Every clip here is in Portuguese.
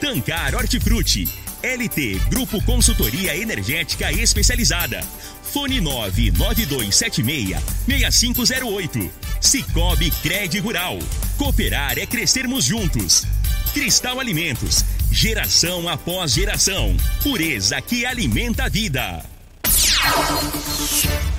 Tancar Hortifruti. LT Grupo Consultoria Energética Especializada. Fone 99276-6508. Cicobi Cred Rural. Cooperar é crescermos juntos. Cristal Alimentos. Geração após geração. Pureza que alimenta a vida.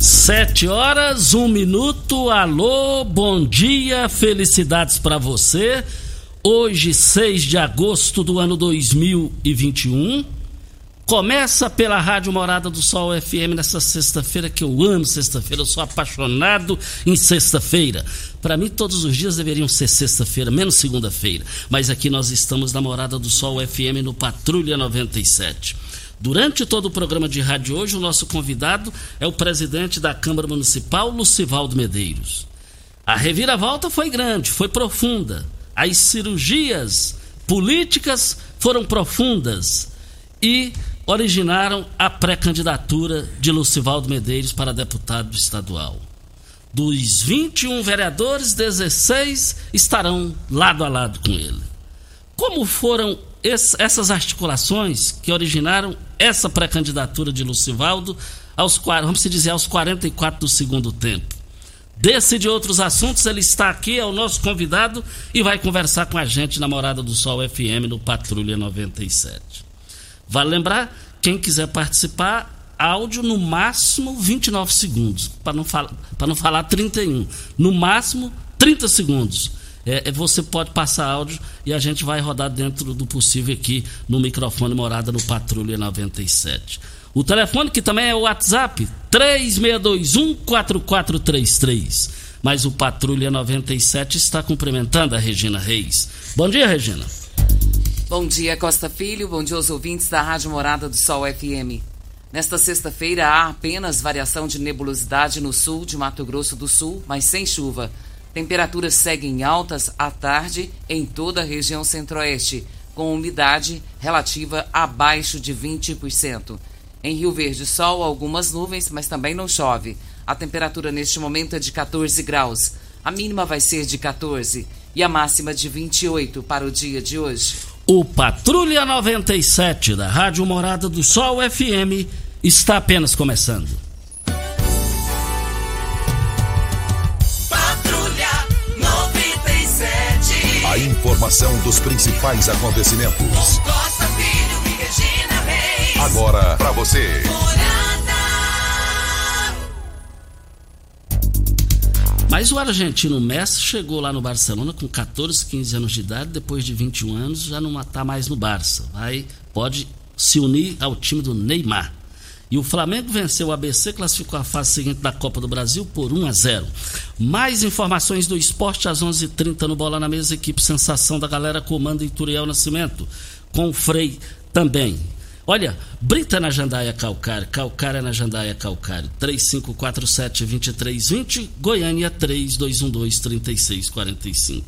Sete horas, um minuto. Alô, bom dia, felicidades para você. Hoje, 6 de agosto do ano 2021. Começa pela Rádio Morada do Sol FM nessa sexta-feira que eu amo sexta-feira, eu sou apaixonado em sexta-feira. Para mim todos os dias deveriam ser sexta-feira, menos segunda-feira. Mas aqui nós estamos na Morada do Sol FM no Patrulha 97. Durante todo o programa de rádio hoje, o nosso convidado é o presidente da Câmara Municipal, Lucivaldo Medeiros. A reviravolta foi grande, foi profunda. As cirurgias políticas foram profundas e originaram a pré-candidatura de Lucivaldo Medeiros para deputado estadual. Dos 21 vereadores, 16 estarão lado a lado com ele. Como foram essas articulações que originaram essa pré-candidatura de Lucivaldo aos, vamos dizer, aos 44 do segundo tempo. Desse de outros assuntos, ele está aqui, é o nosso convidado e vai conversar com a gente na Morada do Sol FM no Patrulha 97. Vale lembrar, quem quiser participar, áudio no máximo 29 segundos, para não, falar, não falar 31. No máximo 30 segundos é, é, você pode passar áudio e a gente vai rodar dentro do possível aqui no microfone Morada no Patrulha 97. O telefone que também é o WhatsApp, 3621-4433. Mas o Patrulha 97 está cumprimentando a Regina Reis. Bom dia, Regina. Bom dia, Costa Filho. Bom dia aos ouvintes da Rádio Morada do Sol FM. Nesta sexta-feira há apenas variação de nebulosidade no sul de Mato Grosso do Sul, mas sem chuva. Temperaturas seguem altas à tarde em toda a região centro-oeste, com umidade relativa abaixo de 20%. Em Rio Verde, sol, algumas nuvens, mas também não chove. A temperatura neste momento é de 14 graus. A mínima vai ser de 14 e a máxima de 28 para o dia de hoje. O Patrulha 97 da Rádio Morada do Sol FM está apenas começando. Informação dos principais acontecimentos. Costa Filho e Regina Reis. Agora para você. Mas o argentino Messi chegou lá no Barcelona com 14, 15 anos de idade, depois de 21 anos já não está mais no Barça. Vai, pode se unir ao time do Neymar. E o Flamengo venceu o ABC, classificou a fase seguinte da Copa do Brasil por 1 a 0. Mais informações do esporte às 11:30 h 30 no Bola na Mesa, equipe Sensação da Galera comanda Ituriel Nascimento, com o Frei também. Olha, Brita na Jandaia Calcário, Calcária na Jandaia Calcário, 3547-2320, Goiânia 3212-3645.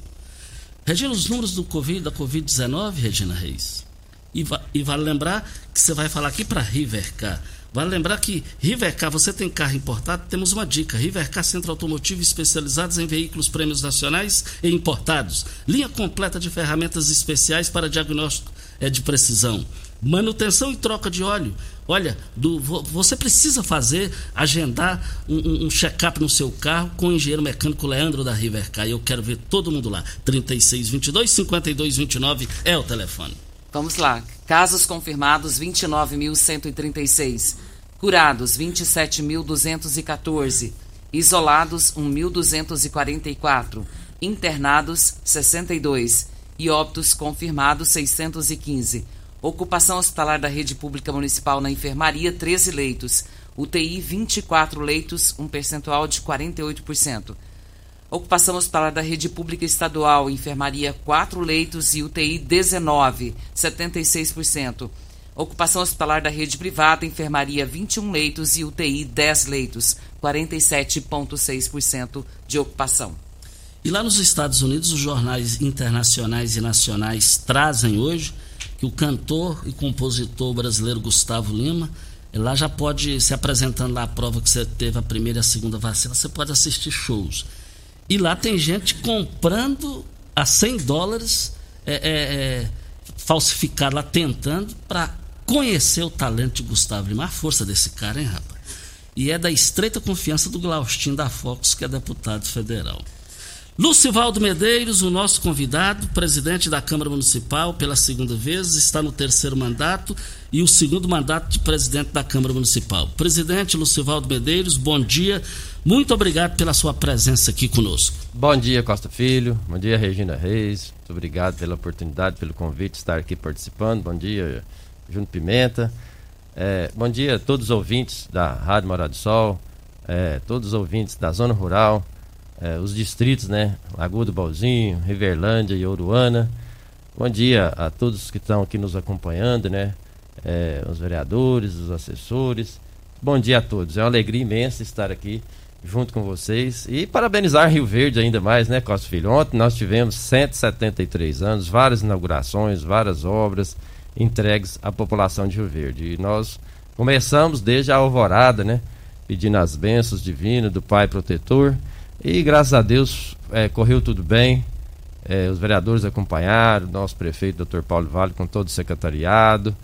Regina, os números do Covid, da Covid-19, Regina Reis? E, va e vale lembrar que você vai falar aqui para Rivercar. Vale lembrar que Rivercar, você tem carro importado, temos uma dica. Rivercar Centro Automotivo especializados em veículos prêmios nacionais e importados. Linha completa de ferramentas especiais para diagnóstico é, de precisão. Manutenção e troca de óleo. Olha, do, você precisa fazer, agendar um, um check-up no seu carro com o engenheiro mecânico Leandro da Rivercar. Eu quero ver todo mundo lá. 3622 5229 é o telefone. Vamos lá. Casos confirmados 29.136. Curados 27.214. Isolados 1.244. Internados 62. E óbitos confirmados 615. Ocupação hospitalar da rede pública municipal na enfermaria 13 leitos. UTI 24 leitos, um percentual de 48%. Ocupação hospitalar da rede pública estadual, enfermaria 4 leitos e UTI 19, 76%. Ocupação hospitalar da rede privada, enfermaria 21 leitos e UTI 10 leitos, 47,6% de ocupação. E lá nos Estados Unidos, os jornais internacionais e nacionais trazem hoje que o cantor e compositor brasileiro Gustavo Lima, lá já pode se apresentando lá a prova que você teve a primeira e a segunda vacina, você pode assistir shows. E lá tem gente comprando a 100 dólares é, é, é, lá, tentando para conhecer o talento de Gustavo Lima. A força desse cara, hein, rapaz? E é da estreita confiança do Glaustin da Fox, que é deputado federal. Lucivaldo Medeiros, o nosso convidado, presidente da Câmara Municipal pela segunda vez, está no terceiro mandato e o segundo mandato de presidente da Câmara Municipal. Presidente Lucivaldo Medeiros, bom dia. Muito obrigado pela sua presença aqui conosco. Bom dia, Costa Filho. Bom dia, Regina Reis. Muito obrigado pela oportunidade, pelo convite de estar aqui participando. Bom dia, Júnior Pimenta. É, bom dia a todos os ouvintes da Rádio Morada do Sol, é, todos os ouvintes da Zona Rural é, os distritos, né? Lagoa do Balzinho, Riverlândia e Oruana. Bom dia a todos que estão aqui nos acompanhando, né? É, os vereadores, os assessores. Bom dia a todos. É uma alegria imensa estar aqui junto com vocês e parabenizar Rio Verde ainda mais, né, Costa Filho? Ontem nós tivemos 173 anos, várias inaugurações, várias obras entregues à população de Rio Verde. E nós começamos desde a alvorada, né? Pedindo as bênçãos divinas do Pai Protetor e graças a Deus é, correu tudo bem. É, os vereadores acompanharam, nosso prefeito, Dr. Paulo Vale, com todo o secretariado.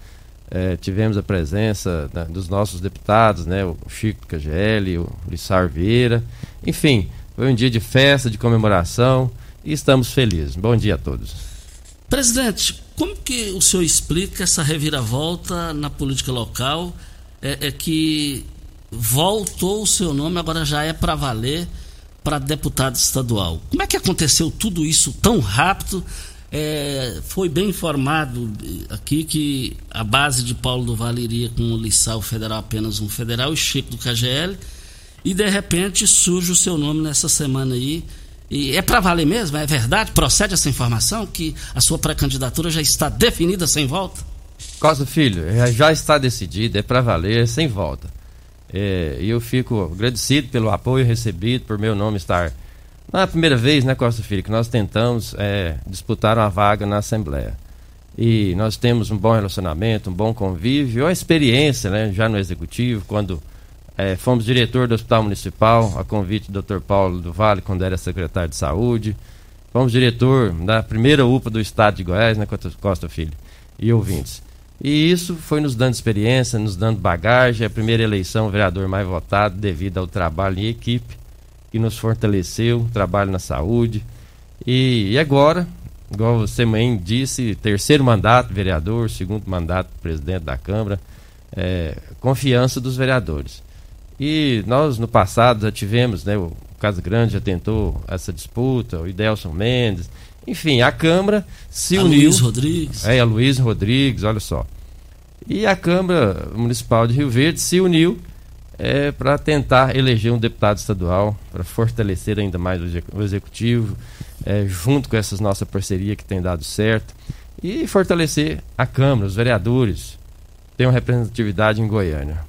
É, tivemos a presença né, dos nossos deputados, né, o Chico KGL, o Lissar Vieira. Enfim, foi um dia de festa, de comemoração e estamos felizes. Bom dia a todos. Presidente, como que o senhor explica essa reviravolta na política local? É, é que voltou o seu nome, agora já é para valer para deputado estadual. Como é que aconteceu tudo isso tão rápido? É, foi bem informado aqui que a base de Paulo do Vale iria com o Lissau Federal apenas um federal e Chico do KGL e de repente surge o seu nome nessa semana aí e é para valer mesmo? É verdade? Procede essa informação que a sua pré-candidatura já está definida sem volta? Costa Filho, já está decidido, é para valer sem volta. É, eu fico agradecido pelo apoio recebido, por meu nome estar. Não é a primeira vez, né, Costa Filho, que nós tentamos é, disputar uma vaga na Assembleia. E nós temos um bom relacionamento, um bom convívio, uma experiência né, já no Executivo, quando é, fomos diretor do Hospital Municipal, a convite do Dr. Paulo do Vale, quando era secretário de Saúde. Fomos diretor da primeira UPA do Estado de Goiás, né, Costa Filho, e ouvintes. E isso foi nos dando experiência, nos dando bagagem. A primeira eleição, o vereador mais votado, devido ao trabalho em equipe, que nos fortaleceu, trabalho na saúde. E, e agora, igual você também disse, terceiro mandato vereador, segundo mandato presidente da Câmara, é, confiança dos vereadores. E nós no passado já tivemos, né, o Casa Grande já tentou essa disputa, o Idelson Mendes, enfim, a Câmara se a uniu. Luiz Rodrigues. É, a Luiz Rodrigues, olha só. E a Câmara Municipal de Rio Verde se uniu é, para tentar eleger um deputado estadual, para fortalecer ainda mais o executivo, é, junto com essa nossa parceria que tem dado certo, e fortalecer a Câmara, os vereadores, tem uma representatividade em Goiânia.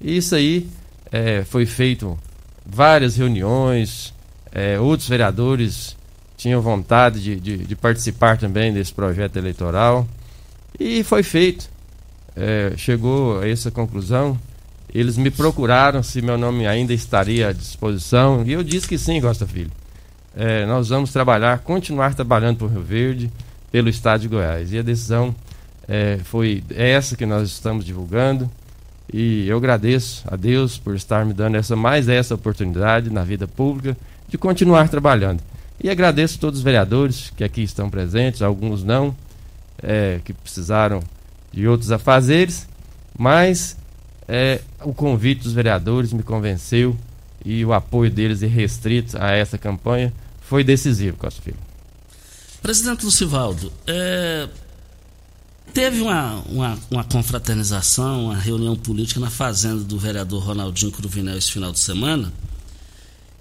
E isso aí é, foi feito várias reuniões, é, outros vereadores tinham vontade de, de, de, participar também desse projeto eleitoral. E foi feito. É, chegou a essa conclusão. Eles me procuraram se meu nome ainda estaria à disposição. E eu disse que sim, Costa Filho. É, nós vamos trabalhar, continuar trabalhando por Rio Verde, pelo Estado de Goiás. E a decisão é, foi essa que nós estamos divulgando. E eu agradeço a Deus por estar me dando essa mais essa oportunidade na vida pública de continuar trabalhando. E agradeço a todos os vereadores que aqui estão presentes, alguns não, é, que precisaram de outros afazeres, mas é, o convite dos vereadores me convenceu e o apoio deles irrestrito a essa campanha foi decisivo, Costa Filho. Presidente Lucivaldo, é, teve uma, uma, uma, confraternização, uma reunião política na fazenda do vereador Ronaldinho Cruvinel esse final de semana.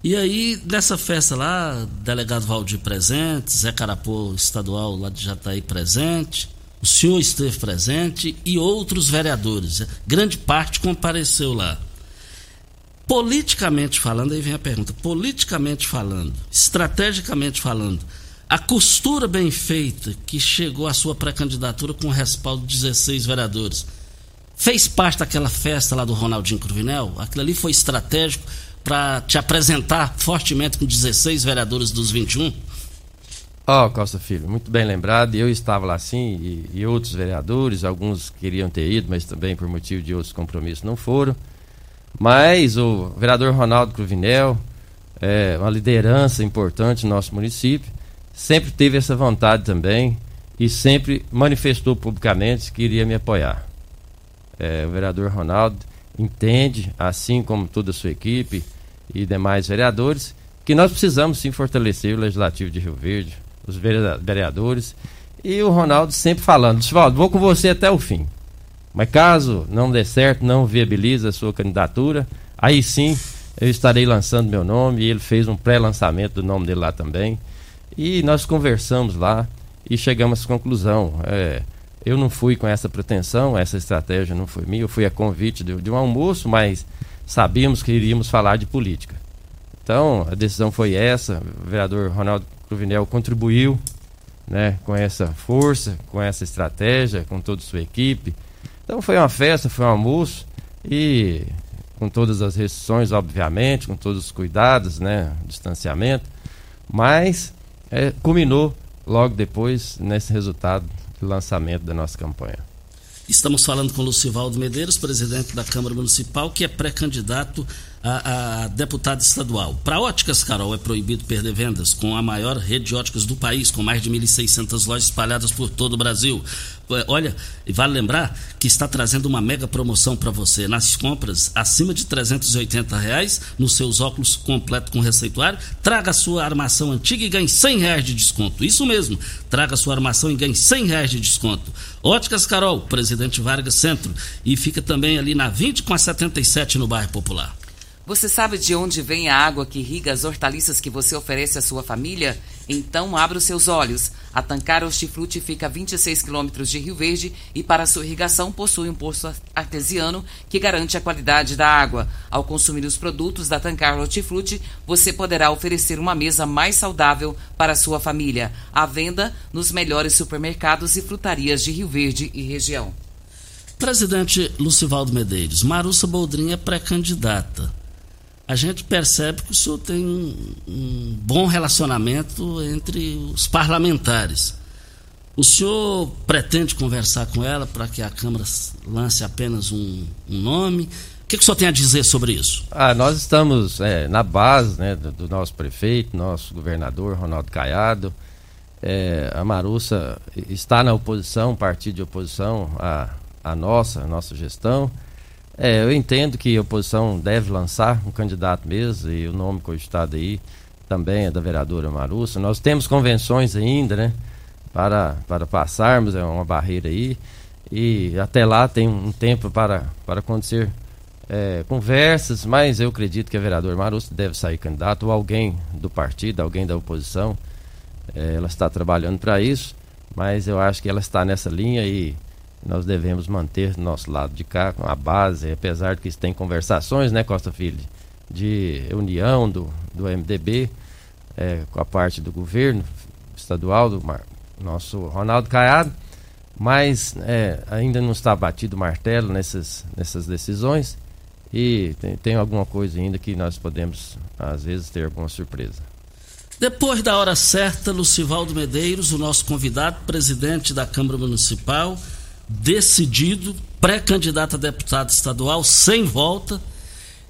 E aí, nessa festa lá, delegado Valdir presente, Zé Carapô estadual lá de Jataí presente, o senhor esteve presente e outros vereadores. Grande parte compareceu lá. Politicamente falando, aí vem a pergunta: politicamente falando, estrategicamente falando, a costura bem feita que chegou à sua pré-candidatura com o respaldo de 16 vereadores fez parte daquela festa lá do Ronaldinho Cruvinel? Aquilo ali foi estratégico para te apresentar fortemente com 16 vereadores dos 21? Ó, oh, Costa Filho, muito bem lembrado. Eu estava lá sim e, e, outros vereadores, alguns queriam ter ido, mas também por motivo de outros compromissos não foram. Mas o vereador Ronaldo Cruvinel, é uma liderança importante no nosso município, sempre teve essa vontade também e sempre manifestou publicamente que iria me apoiar. É, o vereador Ronaldo entende, assim como toda a sua equipe e demais vereadores, que nós precisamos sim fortalecer o Legislativo de Rio Verde, os vereadores. E o Ronaldo sempre falando, Oswaldo, vou com você até o fim. Mas caso não dê certo, não viabilize a sua candidatura, aí sim eu estarei lançando meu nome. E ele fez um pré-lançamento do nome dele lá também. E nós conversamos lá e chegamos à conclusão. É, eu não fui com essa pretensão, essa estratégia não foi minha, eu fui a convite de, de um almoço, mas sabíamos que iríamos falar de política. Então, a decisão foi essa. O vereador Ronaldo Cruvinel contribuiu né, com essa força, com essa estratégia, com toda a sua equipe. Então, foi uma festa, foi um almoço e com todas as restrições, obviamente, com todos os cuidados, né, distanciamento, mas é, culminou logo depois nesse resultado do lançamento da nossa campanha. Estamos falando com Lucivaldo Medeiros, presidente da Câmara Municipal, que é pré-candidato a, a deputado estadual. Para Óticas Carol é proibido perder vendas com a maior rede de óticas do país, com mais de 1.600 lojas espalhadas por todo o Brasil. Olha, vale lembrar que está trazendo uma mega promoção para você. Nas compras acima de 380 reais, nos seus óculos completo com receituário, traga sua armação antiga e ganhe 100 reais de desconto. Isso mesmo, traga sua armação e ganhe 100 reais de desconto. Óticas Carol, Presidente Vargas Centro, e fica também ali na 20 com a 77 no bairro Popular. Você sabe de onde vem a água que irriga as hortaliças que você oferece à sua família? Então abra os seus olhos. A Tancar Hortifruti fica a 26 quilômetros de Rio Verde e para sua irrigação possui um poço artesiano que garante a qualidade da água. Ao consumir os produtos da Tancar Hortifruti, você poderá oferecer uma mesa mais saudável para a sua família. À venda nos melhores supermercados e frutarias de Rio Verde e região. Presidente Lucivaldo Medeiros, Marussa Boldrin é pré-candidata a gente percebe que o senhor tem um, um bom relacionamento entre os parlamentares. O senhor pretende conversar com ela para que a Câmara lance apenas um, um nome? O que, que, o senhor tem a dizer sobre isso? Ah, nós estamos é, na base né, do, do, nosso prefeito, nosso governador Ronaldo Caiado. É, a Marussa está na oposição, partido de oposição à, nossa, à nossa gestão. É, eu entendo que a oposição deve lançar um candidato mesmo, e o nome cogitado aí também é da vereadora Marussa. Nós temos convenções ainda, né? Para, para passarmos, é uma barreira aí. E até lá tem um tempo para, para acontecer é, conversas, mas eu acredito que a vereadora Marussa deve sair candidato, ou alguém do partido, alguém da oposição. É, ela está trabalhando para isso, mas eu acho que ela está nessa linha e nós devemos manter nosso lado de cá, com a base, apesar de que tem conversações, né, Costa Filho, de união do, do MDB é, com a parte do governo estadual, do nosso Ronaldo Caiado, mas é, ainda não está batido o martelo nessas, nessas decisões e tem, tem alguma coisa ainda que nós podemos, às vezes, ter alguma surpresa. Depois da hora certa, Lucivaldo Medeiros, o nosso convidado, presidente da Câmara Municipal, decidido, pré-candidato a deputado estadual, sem volta,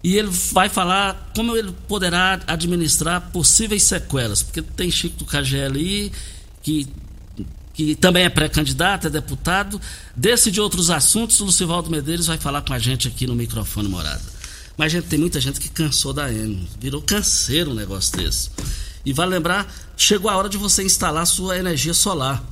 e ele vai falar como ele poderá administrar possíveis sequelas, porque tem Chico do KGL ali, que, que também é pré-candidato, é deputado. Desse de outros assuntos, o Lucivaldo Medeiros vai falar com a gente aqui no microfone morada. Mas gente, tem muita gente que cansou da N, virou canseiro um negócio desse. E vale lembrar, chegou a hora de você instalar sua energia solar.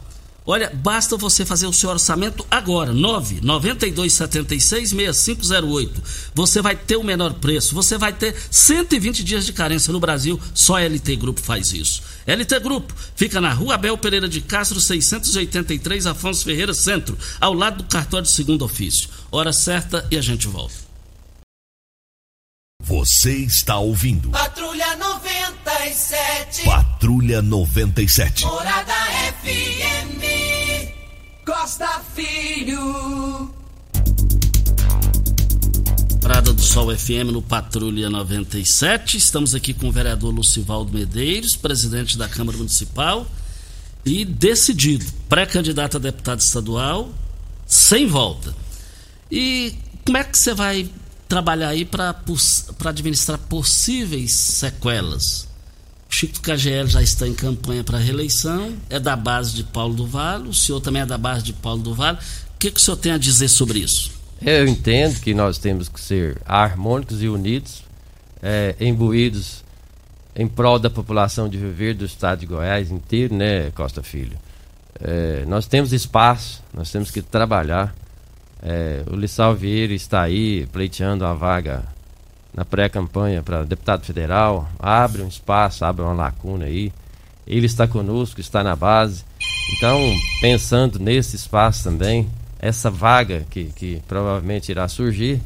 Olha, basta você fazer o seu orçamento agora, 9 9276 6508. Você vai ter o menor preço, você vai ter 120 dias de carência no Brasil, só a LT Grupo faz isso. LT Grupo fica na Rua Abel Pereira de Castro, 683, Afonso Ferreira Centro, ao lado do cartório de segundo ofício. Hora certa e a gente volta. Você está ouvindo Patrulha 97. Patrulha 97. Morada FM. Costa Filho. Prada do Sol FM no Patrulha 97. Estamos aqui com o vereador Lucivaldo Medeiros, presidente da Câmara Municipal, e decidido, pré-candidato a deputado estadual, sem volta. E como é que você vai trabalhar aí para administrar possíveis sequelas? Chico KGL já está em campanha para reeleição, é da base de Paulo do Vale, o senhor também é da base de Paulo do Vale. O que, que o senhor tem a dizer sobre isso? Eu entendo que nós temos que ser harmônicos e unidos, é, imbuídos em prol da população de viver do estado de Goiás inteiro, né, Costa Filho? É, nós temos espaço, nós temos que trabalhar. É, o Lissau Vieira está aí pleiteando a vaga na pré-campanha para deputado federal, abre um espaço, abre uma lacuna aí. Ele está conosco, está na base. Então, pensando nesse espaço também, essa vaga que, que provavelmente irá surgir,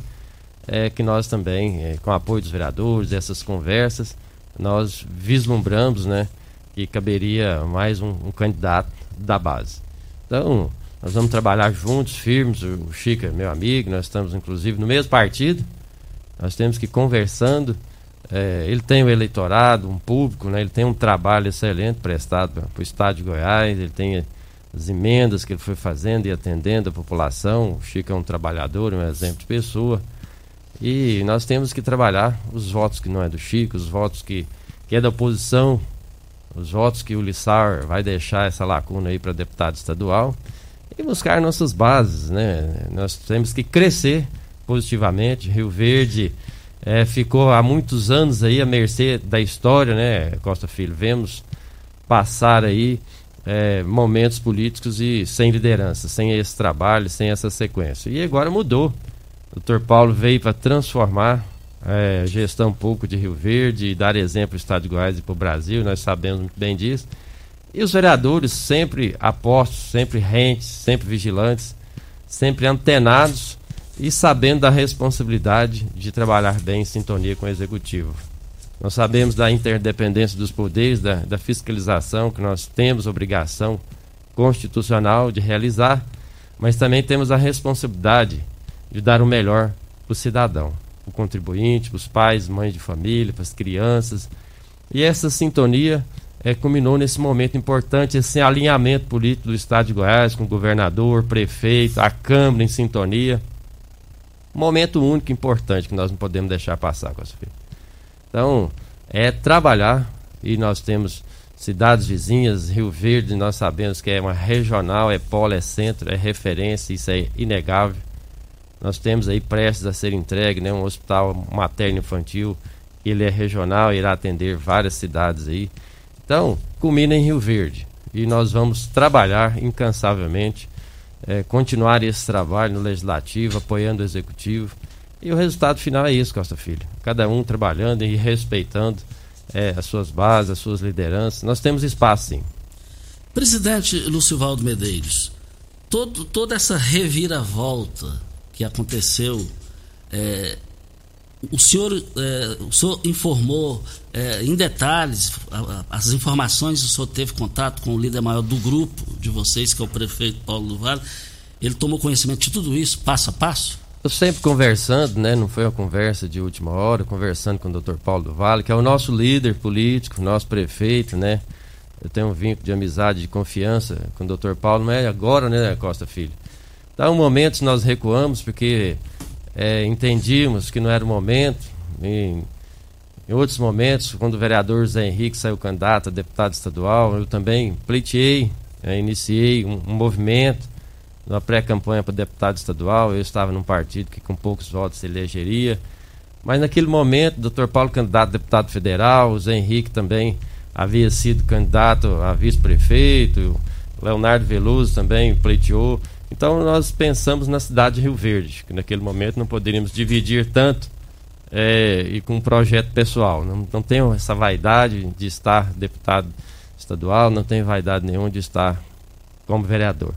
é que nós também, é, com o apoio dos vereadores, essas conversas, nós vislumbramos né, que caberia mais um, um candidato da base. Então, nós vamos trabalhar juntos, firmes. O Chico é meu amigo, nós estamos inclusive no mesmo partido. Nós temos que ir conversando. É, ele tem um eleitorado, um público, né? ele tem um trabalho excelente prestado para o Estado de Goiás, ele tem as emendas que ele foi fazendo e atendendo a população. O Chico é um trabalhador, um exemplo de pessoa. E nós temos que trabalhar os votos que não é do Chico, os votos que, que é da oposição, os votos que o Lissar vai deixar essa lacuna aí para deputado estadual e buscar nossas bases, né? Nós temos que crescer positivamente. Rio Verde é, ficou há muitos anos aí à mercê da história, né, Costa Filho? Vemos passar aí é, momentos políticos e sem liderança, sem esse trabalho, sem essa sequência. E agora mudou. O doutor Paulo veio para transformar é, a gestão um pouco de Rio Verde dar exemplo ao Estado de Goiás e para o Brasil, nós sabemos muito bem disso. E os vereadores sempre apostos, sempre rentes, sempre vigilantes, sempre antenados e sabendo da responsabilidade de trabalhar bem em sintonia com o executivo. Nós sabemos da interdependência dos poderes, da, da fiscalização que nós temos obrigação constitucional de realizar, mas também temos a responsabilidade de dar o melhor para o cidadão, para o contribuinte, para os pais, mães de família, para as crianças. E essa sintonia é, culminou nesse momento importante, esse alinhamento político do Estado de Goiás com o governador, prefeito, a Câmara em sintonia momento único importante que nós não podemos deixar passar com filha. Então, é trabalhar e nós temos cidades vizinhas, Rio Verde, nós sabemos que é uma regional, é polo, é centro, é referência, isso é inegável. Nós temos aí prestes a ser entregue, né, um hospital materno infantil, ele é regional, irá atender várias cidades aí. Então, culmina em Rio Verde e nós vamos trabalhar incansavelmente é, continuar esse trabalho no legislativo, apoiando o executivo. E o resultado final é isso, Costa Filho. Cada um trabalhando e respeitando é, as suas bases, as suas lideranças. Nós temos espaço, sim. Presidente Lucivaldo Medeiros, todo, toda essa reviravolta que aconteceu é, o senhor, é, o senhor informou é, em detalhes as informações, o senhor teve contato com o líder maior do grupo de vocês, que é o prefeito Paulo do Vale. Ele tomou conhecimento de tudo isso, passo a passo? Eu sempre conversando, né? Não foi uma conversa de última hora, conversando com o Dr. Paulo do Vale, que é o nosso líder político, nosso prefeito, né? Eu tenho um vínculo de amizade, de confiança com o Dr. Paulo, não é agora, né, Costa Filho? Então, um momento nós recuamos porque é, entendíamos que não era o momento. Em, outros momentos, quando o vereador Zé Henrique saiu candidato a deputado estadual, eu também pleiteei, é, iniciei um, um, movimento na pré-campanha para deputado estadual. Eu estava num partido que com poucos votos se elegeria. Mas naquele momento, o doutor Paulo candidato a deputado federal, o Zé Henrique também havia sido candidato a vice-prefeito, Leonardo Veloso também pleiteou. Então nós pensamos na cidade de Rio Verde, que naquele momento não poderíamos dividir tanto é, e com um projeto pessoal. Não, não tenho essa vaidade de estar deputado estadual, não tenho vaidade nenhuma de estar como vereador.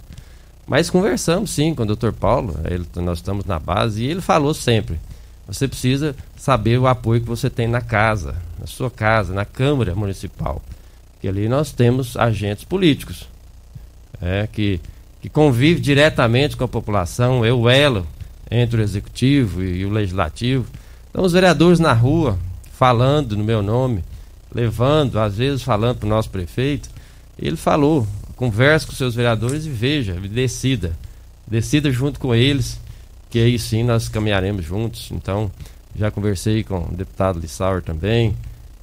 Mas conversamos sim com o Dr. Paulo, ele, nós estamos na base, e ele falou sempre: você precisa saber o apoio que você tem na casa, na sua casa, na Câmara Municipal. Que ali nós temos agentes políticos. É, que que convive diretamente com a população, é o elo entre o executivo e o legislativo. Então, os vereadores na rua, falando no meu nome, levando, às vezes falando para o nosso prefeito, ele falou: converse com seus vereadores e veja, decida. Decida junto com eles, que aí sim nós caminharemos juntos. Então, já conversei com o deputado Lissauer também.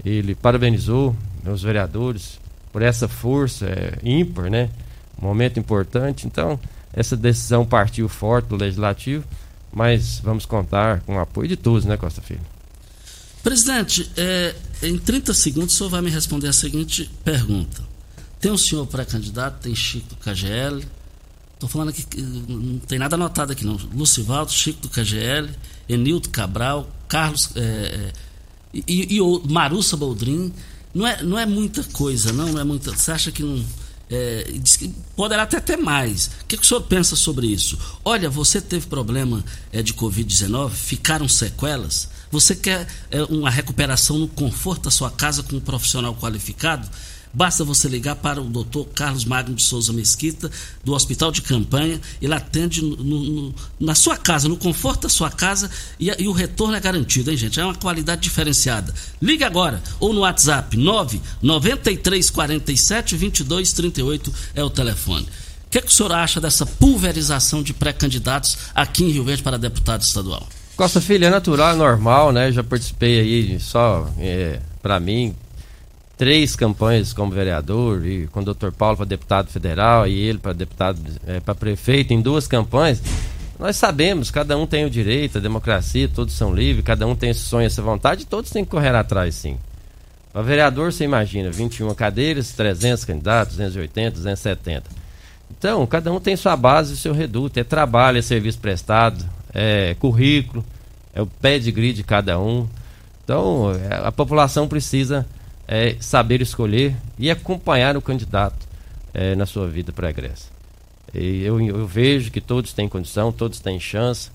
Ele parabenizou meus vereadores por essa força é, ímpar, né? Momento importante. Então, essa decisão partiu forte do Legislativo, mas vamos contar com o apoio de todos, né, Costa Filho? Presidente, é, em 30 segundos o senhor vai me responder a seguinte pergunta. Tem um senhor pré-candidato, tem Chico do KGL. Estou falando aqui, não tem nada anotado aqui não. Lucivaldo, Chico do KGL, Enildo Cabral, Carlos é, é, e, e o Marussa Boldrin. Não é, não é muita coisa, não, não é muita. Você acha que não é, poderá até ter mais. O que, que, o senhor pensa sobre isso? Olha, você teve problema é, de Covid-19, ficaram sequelas. Você quer é, uma recuperação no conforto da sua casa com um profissional qualificado? Basta você ligar para o Dr. Carlos Magno de Souza Mesquita, do Hospital de Campanha. Ele atende no, no, na sua casa, no conforto da sua casa, e, e, o retorno é garantido, hein, gente? É uma qualidade diferenciada. Ligue agora, ou no WhatsApp, 99347 2238 é o telefone. O que, que o senhor acha dessa pulverização de pré-candidatos aqui em Rio Verde para deputado estadual? Costa Filho, é natural, é normal, né? Já participei aí só é, para mim, três campanhas como vereador e com o doutor Paulo para deputado federal e ele para deputado é, para prefeito em duas campanhas nós sabemos cada um tem o direito a democracia todos são livres cada um tem esse sonho essa vontade todos têm que correr atrás sim. Para vereador você imagina 21 cadeiras 300 candidatos 280 270 então cada um tem sua base seu reduto é trabalho é serviço prestado é currículo é o pé de grid de cada um. Então é, a população precisa é, saber escolher e acompanhar o candidato é, na sua vida pregressa. E eu, eu vejo que todos têm condição, todos têm chance.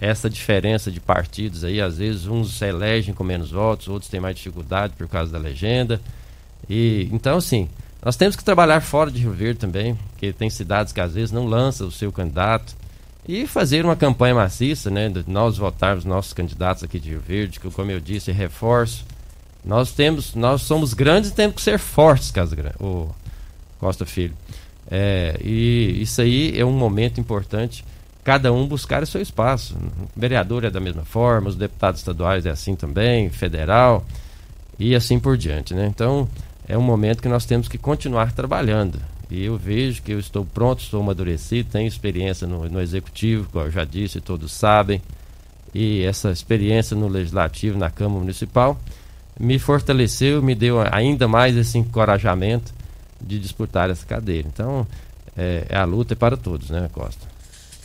Essa diferença de partidos aí, às vezes uns se elegem com menos votos, outros têm mais dificuldade por causa da legenda. E então, assim, nós temos que trabalhar fora de Rio Verde também, porque tem cidades que às vezes não lançam o seu candidato e fazer uma campanha maciça, né? Nós votarmos nossos candidatos aqui de Rio Verde, que como eu disse, reforço nós temos, nós somos grandes e temos que ser fortes, Casa Grande, o Costa Filho. É, e isso aí é um momento importante, cada um buscar o seu espaço. O vereador é da mesma forma, os deputados estaduais é assim também, federal e assim por diante, né? Então, é um momento que nós temos que continuar trabalhando. E eu vejo que eu estou pronto, estou amadurecido, tenho experiência no, no executivo, como eu já disse, todos sabem, e essa experiência no legislativo, na Câmara Municipal me fortaleceu, me deu ainda mais esse encorajamento de disputar essa cadeira. Então, é, é a luta é para todos, né, Costa?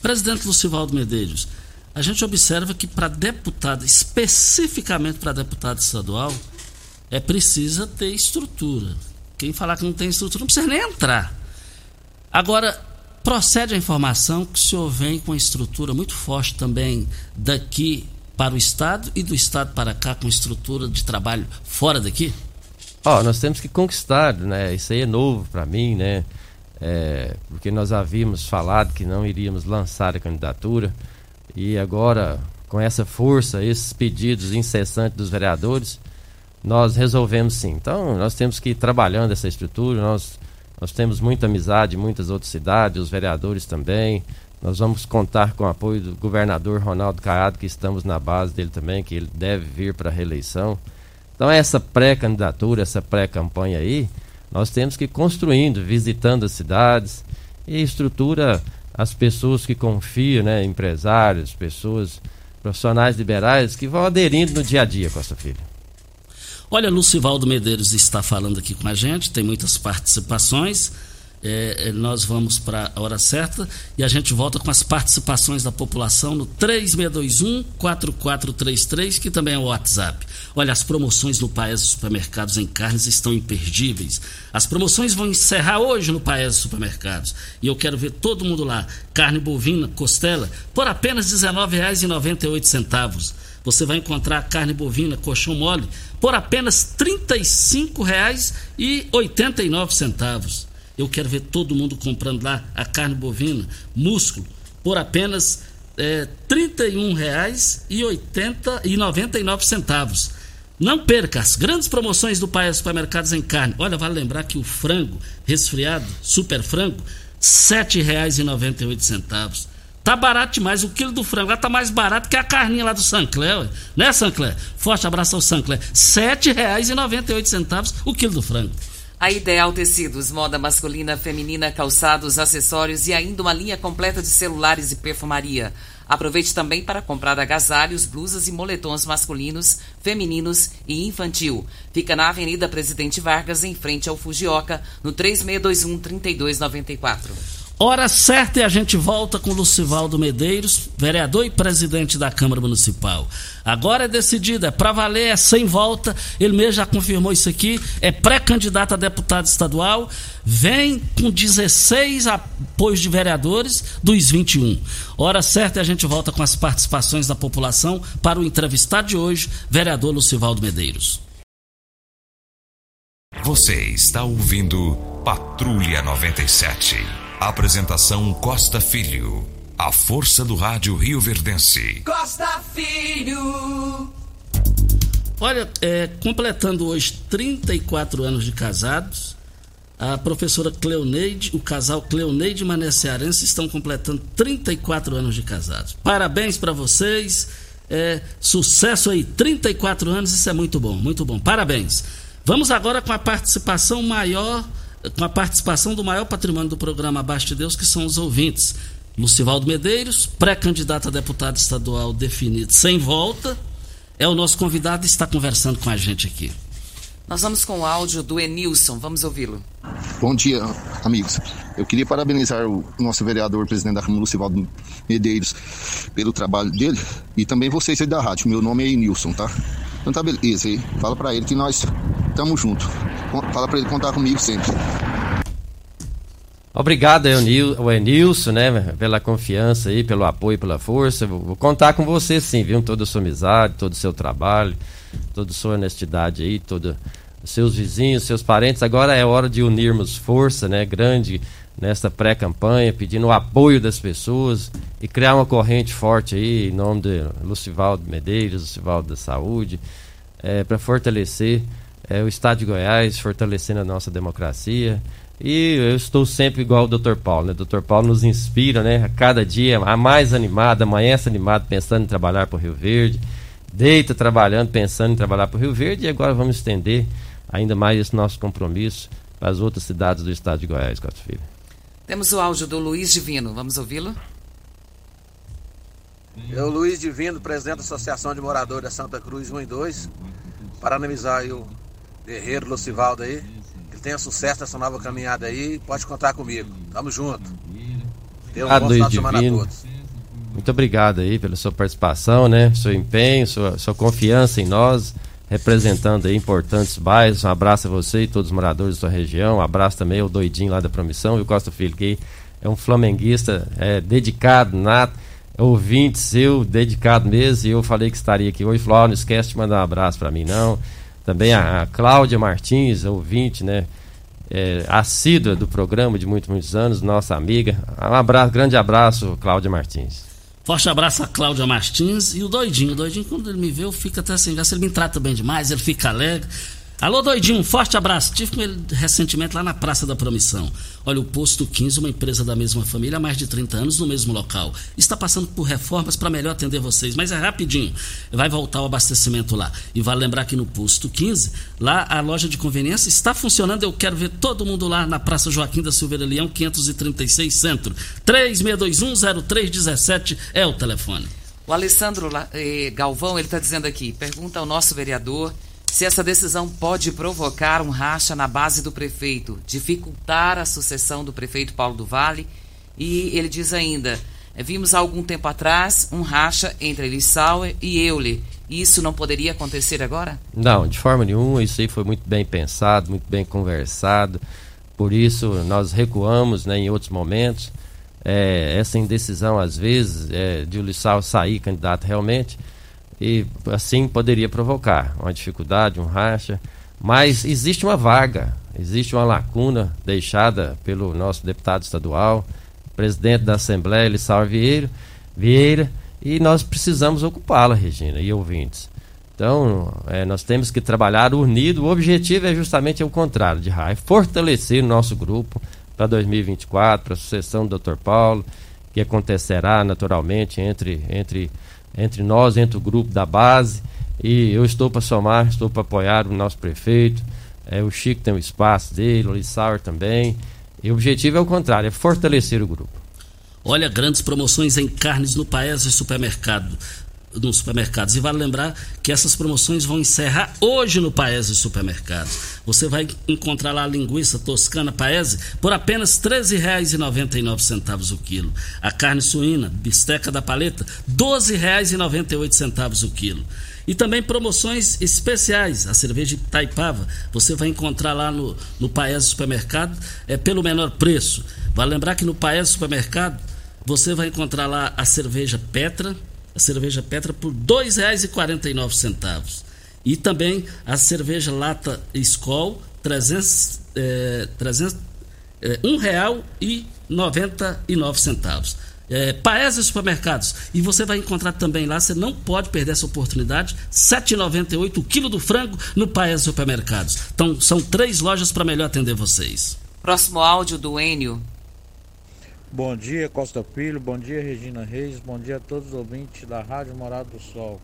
Presidente Lucivaldo Medeiros, a gente observa que para deputado, especificamente para deputado estadual, é precisa ter estrutura. Quem falar que não tem estrutura não precisa nem entrar. Agora, procede a informação que o senhor vem com uma estrutura muito forte também daqui para o Estado e do Estado para cá com estrutura de trabalho fora daqui? Ó, oh, nós temos que conquistar, né? Isso aí é novo para mim, né? É, porque nós havíamos falado que não iríamos lançar a candidatura e agora, com essa força, esses pedidos incessantes dos vereadores, nós resolvemos sim. Então, nós temos que ir trabalhando essa estrutura, nós, nós temos muita amizade em muitas outras cidades, os vereadores também. Nós vamos contar com o apoio do governador Ronaldo Caiado, que estamos na base dele também, que ele deve vir para a reeleição. Então, essa pré-candidatura, essa pré-campanha aí, nós temos que ir construindo, visitando as cidades e estrutura as pessoas que confiam, né, empresários, pessoas, profissionais liberais que vão aderindo no dia a dia, Costa Filho. Olha, Lucivaldo Medeiros está falando aqui com a gente, tem muitas participações. É, é, nós vamos para a hora certa e a gente volta com as participações da população no 3621-4433, que também é o WhatsApp. Olha, as promoções no Paes Supermercados em carnes estão imperdíveis. As promoções vão encerrar hoje no Paes Supermercados. E eu quero ver todo mundo lá. Carne bovina, costela, por apenas R$19,98. Você vai encontrar carne bovina, colchão mole, por apenas R$ 35,89. Eu quero ver todo mundo comprando lá a carne bovina, músculo, por apenas é, R$ 31,99. Não perca as grandes promoções do Pai Supermercados em carne. Olha, vale lembrar que o frango resfriado, super frango, R$ 7,98. Tá barato demais. O quilo do frango lá tá mais barato que a carninha lá do Sancler, né, Sancler? Forte abraço ao Sancler. R$ 7,98 o quilo do frango. A Ideal Tecidos, moda masculina, feminina, calçados, acessórios e ainda uma linha completa de celulares e perfumaria. Aproveite também para comprar agasalhos, blusas e moletons masculinos, femininos e infantil. Fica na Avenida Presidente Vargas, em frente ao Fujioka, no 3621 3294. Hora certa e a gente volta com Lucivaldo Medeiros, vereador e presidente da Câmara Municipal. Agora é decidido, é para valer, é sem volta. Ele mesmo já confirmou isso aqui. É pré-candidato a deputado estadual. Vem com 16 apoios de vereadores dos 21. Hora certa e a gente volta com as participações da população para o entrevistado de hoje, vereador Lucivaldo Medeiros. Você está ouvindo Patrulha 97. Apresentação Costa Filho. A força do rádio Rio Verdense. Costa Filho. Olha, é, completando hoje 34 anos de casados, a professora Cleoneide, o casal Cleoneide e Mané Cearense estão completando 34 anos de casados. Parabéns para vocês. É, sucesso aí, 34 anos, isso é muito bom, muito bom. Parabéns. Vamos agora com a participação maior com a participação do maior patrimônio do programa Abaixo de Deus, que são os ouvintes. Lucivaldo Medeiros, pré-candidato a deputado estadual definido sem volta, é o nosso convidado e está conversando com a gente aqui. Nós vamos com o áudio do Enilson, vamos ouvi-lo. Bom dia, amigos. Eu queria parabenizar o nosso vereador, presidente da Câmara, Lucivaldo Medeiros, pelo trabalho dele e também vocês aí da rádio. Meu nome é Enilson, tá? Então tá beleza aí. Fala para ele que nós estamos juntos. Fala para ele contar comigo sempre. Obrigado, Enilson, né, pela confiança aí, pelo apoio, pela força. Vou, contar com você sim, viu? Toda a sua amizade, todo o seu trabalho, toda a sua honestidade aí, todos os seus vizinhos, seus parentes. Agora é hora de unirmos força, né, grande nesta pré-campanha, pedindo o apoio das pessoas e criar uma corrente forte aí, em nome de Lucivaldo Medeiros, Lucivaldo da Saúde, é, para fortalecer é, o Estado de Goiás, fortalecendo a nossa democracia. E eu estou sempre igual o Dr. Paulo, né? O Dr. Paulo nos inspira, né? A cada dia, a mais animado, amanhece animado, pensando em trabalhar para o Rio Verde. Deita trabalhando, pensando em trabalhar para o Rio Verde. E agora vamos estender ainda mais esse nosso compromisso para as outras cidades do estado de Goiás, Costa Filho. Temos o áudio do Luiz Divino, vamos ouvi-lo? Eu, Luiz Divino, presidente da Associação de Moradores da Santa Cruz 1 e 2, parabenizar o guerreiro Lucivaldo aí, que tenha sucesso nessa nova caminhada aí, pode contar comigo. Tamo junto. Deus um bom final de semana a todos. Muito obrigado aí pela sua participação, né? Seu empenho, sua, sua confiança em nós, representando aí importantes bairros. Um abraço a você e todos os moradores da sua região. Um abraço também ao doidinho lá da Promissão e o Costa Filho, que é um flamenguista é, dedicado, nato ouvinte seu, dedicado mesmo, e eu falei que estaria aqui hoje. Falou, oh, não esquece de mandar um abraço para mim, não. Também a, a Cláudia Martins, ouvinte, né? É, assídua do programa de muitos, muitos anos, nossa amiga. Um abraço, grande abraço, Cláudia Martins. Forte abraço a Cláudia Martins e o Doidinho. O Doidinho, quando ele me vê, eu fico até assim, já se ele me trata bem demais, ele fica alegre. Alô, doidinho, um forte abraço. Tive com ele recentemente lá na Praça da Promissão. Olha, o Posto 15, uma empresa da mesma família há mais de 30 anos no mesmo local. Está passando por reformas para melhor atender vocês, mas é rapidinho. Vai voltar o abastecimento lá. E vale lembrar que no Posto 15, lá a loja de conveniência está funcionando. Eu quero ver todo mundo lá na Praça Joaquim da Silveira Leão, 536 Centro. 36210317 é o telefone. O Alessandro eh, Galvão, ele está dizendo aqui, pergunta ao nosso vereador se essa decisão pode provocar um racha na base do prefeito, dificultar a sucessão do prefeito Paulo do Vale. E ele diz ainda: vimos há algum tempo atrás um racha entre Lissauer e Euler. Isso não poderia acontecer agora? Não, de forma nenhuma. Isso aí foi muito bem pensado, muito bem conversado. Por isso nós recuamos né, em outros momentos. É, essa indecisão, às vezes, é, de o Lissau sair candidato realmente e assim poderia provocar uma dificuldade, um racha. Mas existe uma vaga, existe uma lacuna deixada pelo nosso deputado estadual, presidente da Assembleia, Lissau Vieira, Vieira e nós precisamos ocupá-la, Regina e ouvintes. Então, é, nós temos que trabalhar unido. O objetivo é justamente o contrário de raiva, fortalecer o nosso grupo para 2024, para a sucessão do Dr. Paulo, que acontecerá naturalmente entre, entre entre nós, entre o grupo da base. E eu estou para somar, estou para apoiar o nosso prefeito. É, o Chico tem o espaço dele, o Lissauer também. E o objetivo é o contrário, é fortalecer o grupo. Olha, grandes promoções em carnes no Paese Supermercado nos supermercados. E vale lembrar que essas promoções vão encerrar hoje no Paese Supermercados. Você vai encontrar lá a linguiça toscana Paese por apenas R$ 13,99 o quilo. A carne suína, bisteca da paleta, R$ 12,98 o quilo. E também promoções especiais. A cerveja Taipava, você vai encontrar lá no, no Paese Supermercado é, pelo menor preço. Vale lembrar que no Paese Supermercado você vai encontrar lá a cerveja Petra, a cerveja Petra por R$ 2,49. E também a cerveja lata Skol, 300, 300, R$ 1,99. É, Paese Supermercados. E você vai encontrar também lá, você não pode perder essa oportunidade, R$ 7,98 o quilo do frango no Paese Supermercados. Então, são três lojas para melhor atender vocês. Próximo áudio do Enio. Bom dia, Costa Filho. Bom dia, Regina Reis. Bom dia a todos os ouvintes da Rádio Morado do Sol.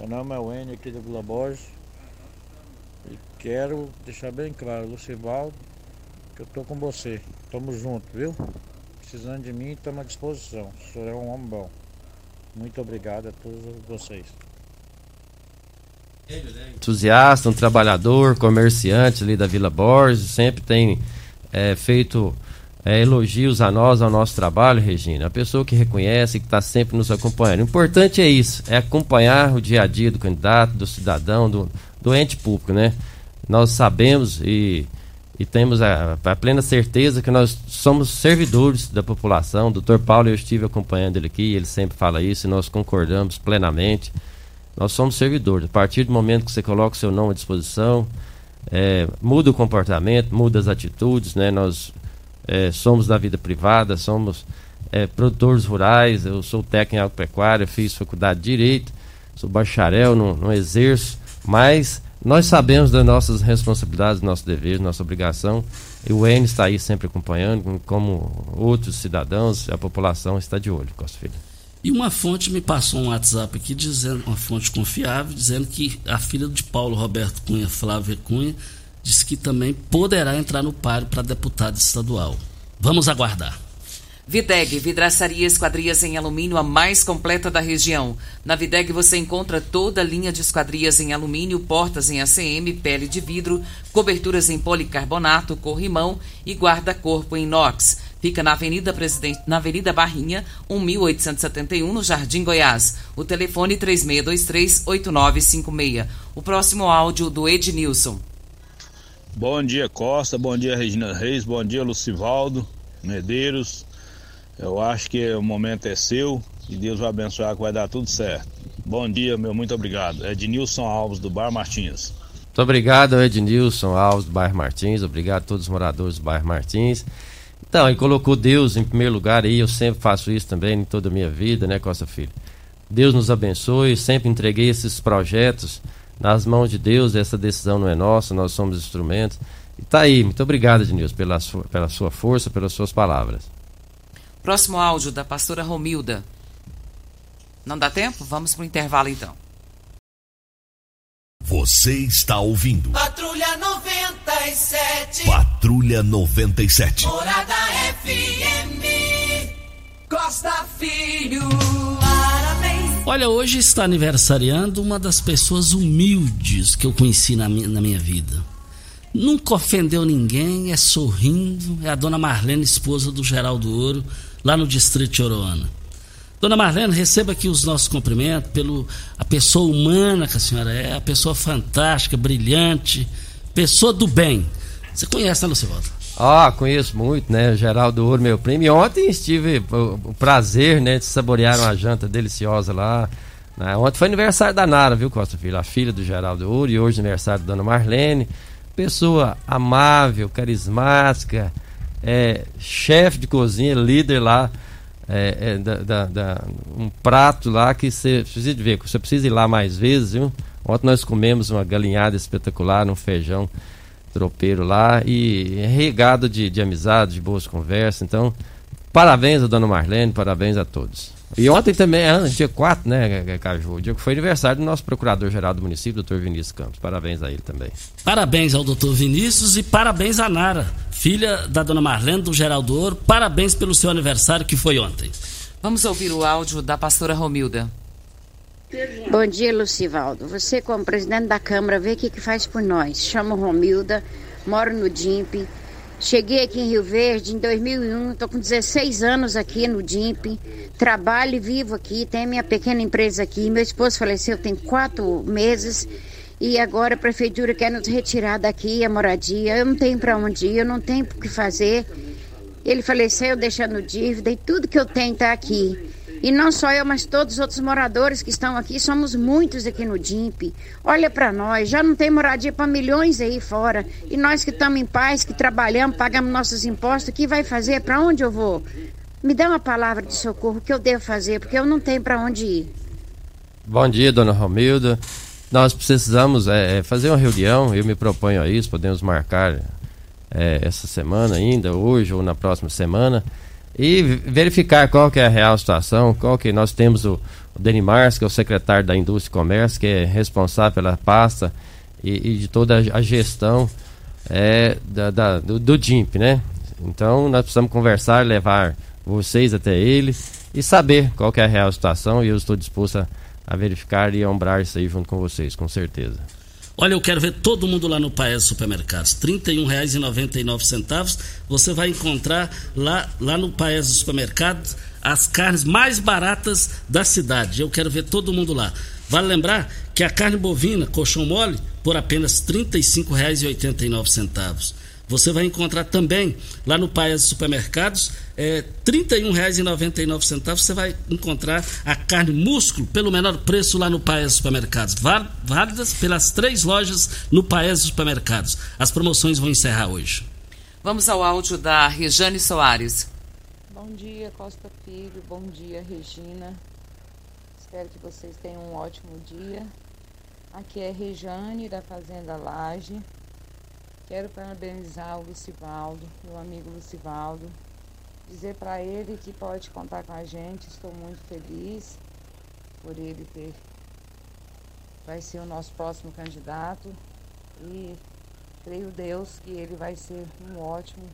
Meu nome é o aqui do Vila Borges. E quero deixar bem claro, Lucivaldo, que eu tô com você. Tamo junto, viu? Precisando de mim, estamos à disposição. O senhor é um homem bom. Muito obrigado a todos vocês. Entusiasta, um trabalhador, comerciante ali da Vila Borges, sempre tem é, feito é, elogios a nós, ao nosso trabalho, Regina. A pessoa que reconhece, que está sempre nos acompanhando. O importante é isso, é acompanhar o dia a dia do candidato, do cidadão, do, do ente público, né? Nós sabemos e, e temos a, a, plena certeza que nós somos servidores da população. O doutor Paulo, eu estive acompanhando ele aqui, ele sempre fala isso e nós concordamos plenamente. Nós somos servidores. A partir do momento que você coloca o seu nome à disposição, é, muda o comportamento, muda as atitudes, né? Nós é, somos da vida privada, somos é, produtores rurais, eu sou técnico em agropecuária, fiz faculdade de Direito, sou bacharel, não, não exerço, mas nós sabemos das nossas responsabilidades, nossos deveres, nossa obrigação, e o N está aí sempre acompanhando, como outros cidadãos, a população está de olho, Costa Filho. E uma fonte me passou um WhatsApp aqui, dizendo, uma fonte confiável, dizendo que a filha de Paulo Roberto Cunha, Flávia Cunha, diz que também poderá entrar no páreo para deputado estadual. Vamos aguardar. Videg, vidraçaria esquadrias em alumínio a mais completa da região. Na Videg você encontra toda a linha de esquadrias em alumínio, portas em ACM, pele de vidro, coberturas em policarbonato, corrimão e guarda-corpo em inox. Fica na Avenida Presidente, na Avenida Barrinha, 1871, no Jardim Goiás. O telefone 3623-8956. O próximo áudio do Ednilson. Bom dia, Costa. Bom dia, Regina Reis. Bom dia, Lucivaldo Medeiros. Eu acho que o momento é seu. E Deus vai abençoar que vai dar tudo certo. Bom dia, meu muito obrigado. Ednilson Alves do Bar Martins. Muito obrigado, Ednilson Alves do Bairro Martins. Obrigado a todos os moradores do Bairro Martins. Então, ele colocou Deus em primeiro lugar aí, eu sempre faço isso também em toda a minha vida, né, Costa Filho? Deus nos abençoe, sempre entreguei esses projetos nas mãos de Deus, essa decisão não é nossa, nós somos instrumentos. E tá aí, muito obrigado, Ednilson, pela sua, pela sua força, pelas suas palavras. Próximo áudio da pastora Romilda. Não dá tempo? Vamos pro intervalo então. Você está ouvindo. Patrulha 97. Patrulha 97. Morada FM. Costa Filho. Parabéns. Olha, hoje está aniversariando uma das pessoas humildes que eu conheci na minha, na minha vida. Nunca ofendeu ninguém, é sorrindo, é a dona Marlene, esposa do Geraldo Ouro, lá no distrito de Oroana. Dona Marlene, receba aqui os nossos cumprimentos pelo a pessoa humana que a senhora é, a pessoa fantástica, brilhante, pessoa do bem. Você conhece, né, Lucivaldo? Ah, conheço muito, né? Geraldo Ouro, meu primo. E ontem estive o, prazer, né, de saborear uma janta deliciosa lá. Né? Ontem foi aniversário da Nara, viu, Costa Filho? A filha do Geraldo Ouro e hoje aniversário da Dona Marlene. Pessoa amável, carismática, é, chefe de cozinha, líder lá é, é, da, da, da, um prato lá que você precisa ver, você precisa ir lá mais vezes, viu? Ontem nós comemos uma galinhada espetacular, um feijão tropeiro lá e regado de, de amizade, de boas conversas. Então, parabéns a dona Marlene, parabéns a todos. E ontem também, é, dia 4, né, Caju? Dia que foi aniversário do nosso procurador-geral do município, doutor Vinícius Campos. Parabéns a ele também. Parabéns ao doutor Vinícius e parabéns a Nara, filha da dona Marlene do Geraldo Ouro. Parabéns pelo seu aniversário que foi ontem. Vamos ouvir o áudio da pastora Romilda. Bom dia, Lucivaldo. Você, como presidente da Câmara, vê o que, que faz por nós. Chamo Romilda, moro no DIMP. Cheguei aqui em Rio Verde em 2001, estou com 16 anos aqui no DIMP. Trabalho e vivo aqui, tenho minha pequena empresa aqui. Meu esposo faleceu tem quatro meses e agora a prefeitura quer nos retirar daqui a moradia. Eu não tenho para onde ir, eu não tenho o que fazer. Ele faleceu deixando dívida e tudo que eu tenho está aqui. E não só eu, mas todos os outros moradores que estão aqui, somos muitos aqui no DIMP. Olha para nós, já não tem moradia para milhões aí fora. E nós que estamos em paz, que trabalhamos, pagamos nossos impostos, o que vai fazer? Para onde eu vou? Me dá uma palavra de socorro, o que eu devo fazer, porque eu não tenho para onde ir. Bom dia, dona Romilda. Nós precisamos é, fazer uma reunião, eu me proponho a isso, podemos marcar é, essa semana ainda, hoje ou na próxima semana e verificar qual que é a real situação, qual que nós temos o, o Denimars, que é o secretário da Indústria e Comércio, que é responsável pela pasta e, e de toda a gestão é, da, da, do, do DIMP, né? Então nós precisamos conversar, levar vocês até ele e saber qual que é a real situação e eu estou disposto a, a verificar e a ombrar isso aí junto com vocês, com certeza. Olha, eu quero ver todo mundo lá no Paes Supermercados. R$ 31,99. Você vai encontrar lá, lá no Paes Supermercados as carnes mais baratas da cidade. Eu quero ver todo mundo lá. Vale lembrar que a carne bovina, colchão mole, por apenas R$ 35,89. Você vai encontrar também lá no Paes Supermercados, é, R$ 31,99. Você vai encontrar a carne músculo pelo menor preço lá no Paes Supermercados. Válidas pelas três lojas no Paes Supermercados. As promoções vão encerrar hoje. Vamos ao áudio da Rejane Soares. Bom dia, Costa Filho. Bom dia, Regina. Espero que vocês tenham um ótimo dia. Aqui é Rejane da Fazenda Laje. Quero parabenizar o Lucivaldo, meu amigo Lucivaldo, dizer para ele que pode contar com a gente. Estou muito feliz por ele ter vai ser o nosso próximo candidato e creio Deus que ele vai ser um ótimo,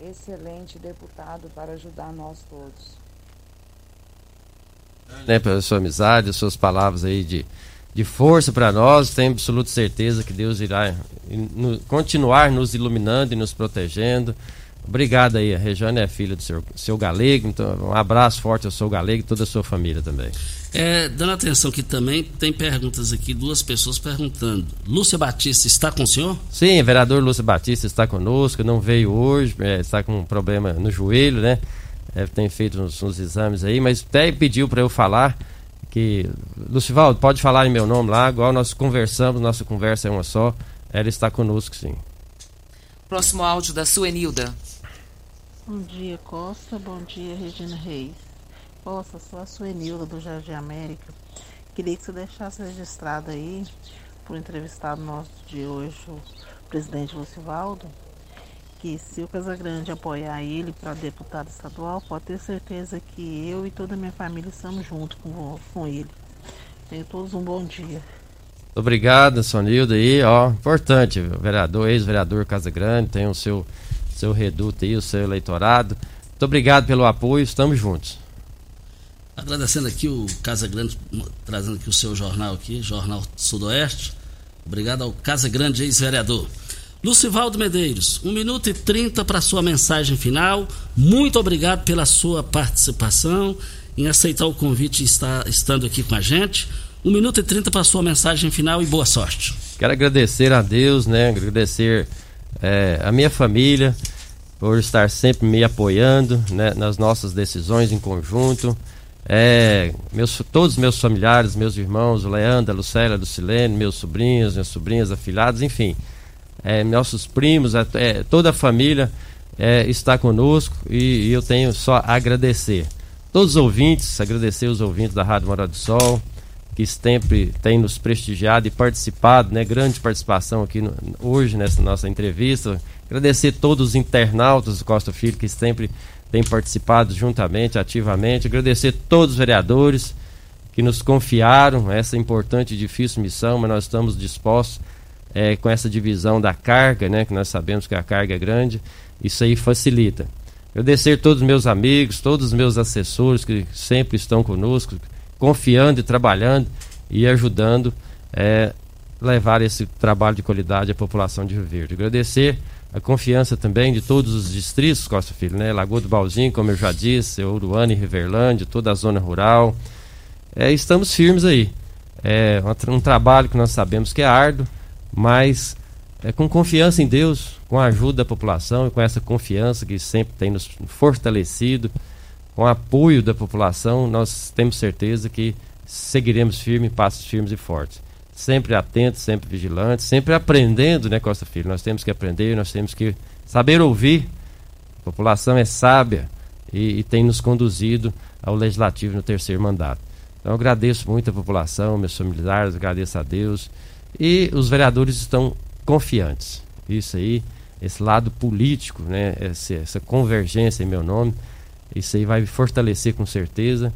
excelente deputado para ajudar nós todos. Né, pela sua amizade, as suas palavras aí de de força para nós. Tenho absoluta certeza que Deus irá continuar nos iluminando e nos protegendo. Obrigado aí, a Regiane é filha do seu, seu Galego, então um abraço forte ao seu Galego e toda a sua família também. É, dando atenção que também tem perguntas aqui, duas pessoas perguntando. Lúcia Batista está com o senhor? Sim, vereador Lúcia Batista está conosco, não veio hoje, é, está com um problema no joelho, né? Deve ter feito uns, uns exames aí, mas até pediu para eu falar que. Lucivaldo, pode falar em meu nome lá, igual nós conversamos, nossa conversa é uma só. Ela está conosco, sim. Próximo áudio da Suenilda. Bom dia, Costa. Bom dia, Regina Reis. Costa, sou a Suenilda do Jardim América. Queria que você deixasse registrado aí, por entrevistado nosso de hoje, o presidente Lucivaldo, que se o Casagrande apoiar ele para deputado estadual, pode ter certeza que eu e toda a minha família estamos juntos com, com ele. Tenham todos um bom dia. Obrigado, Sonildo aí, ó, importante, vereador, ex-vereador Casagrande, tem o seu seu reduto aí, o seu eleitorado. Muito obrigado pelo apoio, estamos juntos. Agradecendo aqui o Casa Grande, trazendo aqui o seu jornal aqui, Jornal Sudoeste. Obrigado ao Casa Grande, ex-vereador. Lucivaldo Medeiros, 1 minuto e 30 para sua mensagem final. Muito obrigado pela sua participação, em aceitar o convite e estar estando aqui com a gente. 1 minuto e 30 para sua mensagem final e boa sorte. Quero agradecer a Deus, né? Agradecer é, a minha família por estar sempre me apoiando né, nas nossas decisões em conjunto. É, meus, todos os meus familiares, meus irmãos, o Leandro, a Lucélia, Lucilene, meus sobrinhos, minhas sobrinhas, afilhados, enfim, é, nossos primos, é, é toda a família é, está conosco e, e, eu tenho só a agradecer. Todos os ouvintes, agradecer os ouvintes da Rádio Morada do Sol, que sempre tem nos prestigiado e participado, né? Grande participação aqui no, hoje nessa nossa entrevista. Agradecer todos os internautas do Costa Filho que sempre têm participado juntamente, ativamente. Agradecer todos os vereadores que nos confiaram essa importante e difícil missão, mas nós estamos dispostos é, com essa divisão da carga, né? Que nós sabemos que a carga é grande. Isso aí facilita. Agradecer todos os meus amigos, todos os meus assessores que sempre estão conosco, confiando e trabalhando e ajudando é, levar esse trabalho de qualidade à população de Rio Verde. Agradecer a confiança também de todos os distritos Costa Filho, né? Lagoa do Balzinho, como eu já disse, Uruana e Riverlândia, toda a zona rural. É, estamos firmes aí. É um, trabalho que nós sabemos que é árduo, mas é com confiança em Deus, com a ajuda da população e com essa confiança que sempre tem nos fortalecido com apoio da população, nós temos certeza que seguiremos firmes, passos firmes e fortes. Sempre atentos, sempre vigilantes, sempre aprendendo, né, Costa Filho? Nós temos que aprender, nós temos que saber ouvir. A população é sábia e, e tem nos conduzido ao legislativo no terceiro mandato. Então, eu agradeço muito a população, meus familiares, agradeço a Deus. E os vereadores estão confiantes. Isso aí, esse lado político, né, essa, essa convergência em meu nome isso aí vai fortalecer com certeza.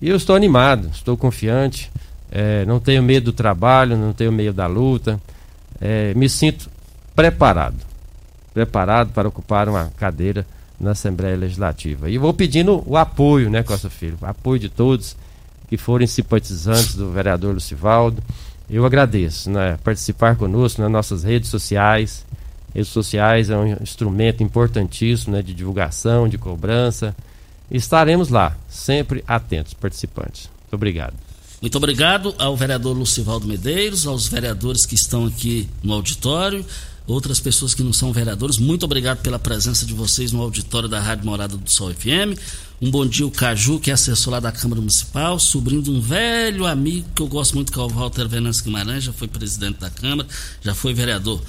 E eu estou animado, estou confiante, é, não tenho medo do trabalho, não tenho medo da luta, é, me sinto preparado preparado para ocupar uma cadeira na Assembleia Legislativa. E vou pedindo o apoio, né, Costa Filho? Apoio de todos que forem simpatizantes do vereador Lucivaldo. Eu agradeço, né? Participar conosco nas nossas redes sociais. Redes sociais é um instrumento importantíssimo né, de divulgação, de cobrança. Estaremos lá, sempre atentos, participantes. Muito obrigado. Muito obrigado ao vereador Lucivaldo Medeiros, aos vereadores que estão aqui no auditório, outras pessoas que não são vereadores. Muito obrigado pela presença de vocês no auditório da Rádio Morada do Sol FM. Um bom dia, o Caju, que é assessor lá da Câmara Municipal, sobrinho de um velho amigo que eu gosto muito, que é o Walter Venâncio Guimarães, já foi presidente da Câmara, já foi vereador.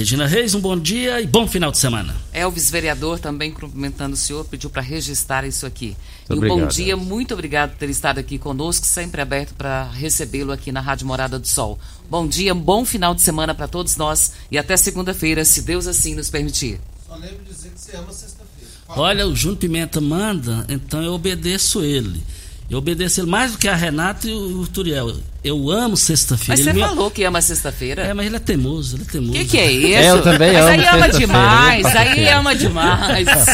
Regina Reis, um bom dia e bom final de semana. Elvis, vereador, também cumprimentando o senhor, pediu para registrar isso aqui. Muito e um obrigado, bom dia, Elvis. muito obrigado por ter estado aqui conosco, sempre aberto para recebê-lo aqui na Rádio Morada do Sol. Bom dia, bom final de semana para todos nós e até segunda-feira, se Deus assim nos permitir. Só lembro de dizer que você ama sexta-feira. Olha, o Júnior Pimenta manda, então eu obedeço ele. Eu obedeço ele mais do que a Renata e o Turiel. Eu amo sexta-feira. Mas você me... falou que ama sexta-feira. É, mas ele é teimoso, ele é teimoso. O que, que é isso? É, eu também mas amo aí ama demais, aí ama demais.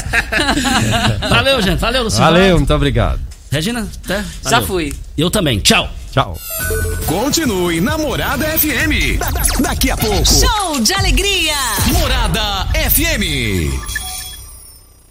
valeu, gente. Valeu, Luciano. Valeu, muito obrigado. Regina, até. Já fui. Eu também. Tchau. Tchau. Continue na Morada FM. Da daqui a pouco. Show de alegria. Morada FM.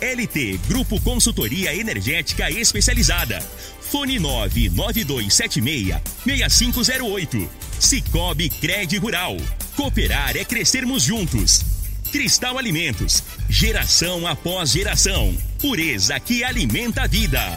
LT Grupo Consultoria Energética Especializada. Fone 99276-6508. Cicobi Cred Rural. Cooperar é crescermos juntos. Cristal Alimentos. Geração após geração. Pureza que alimenta a vida.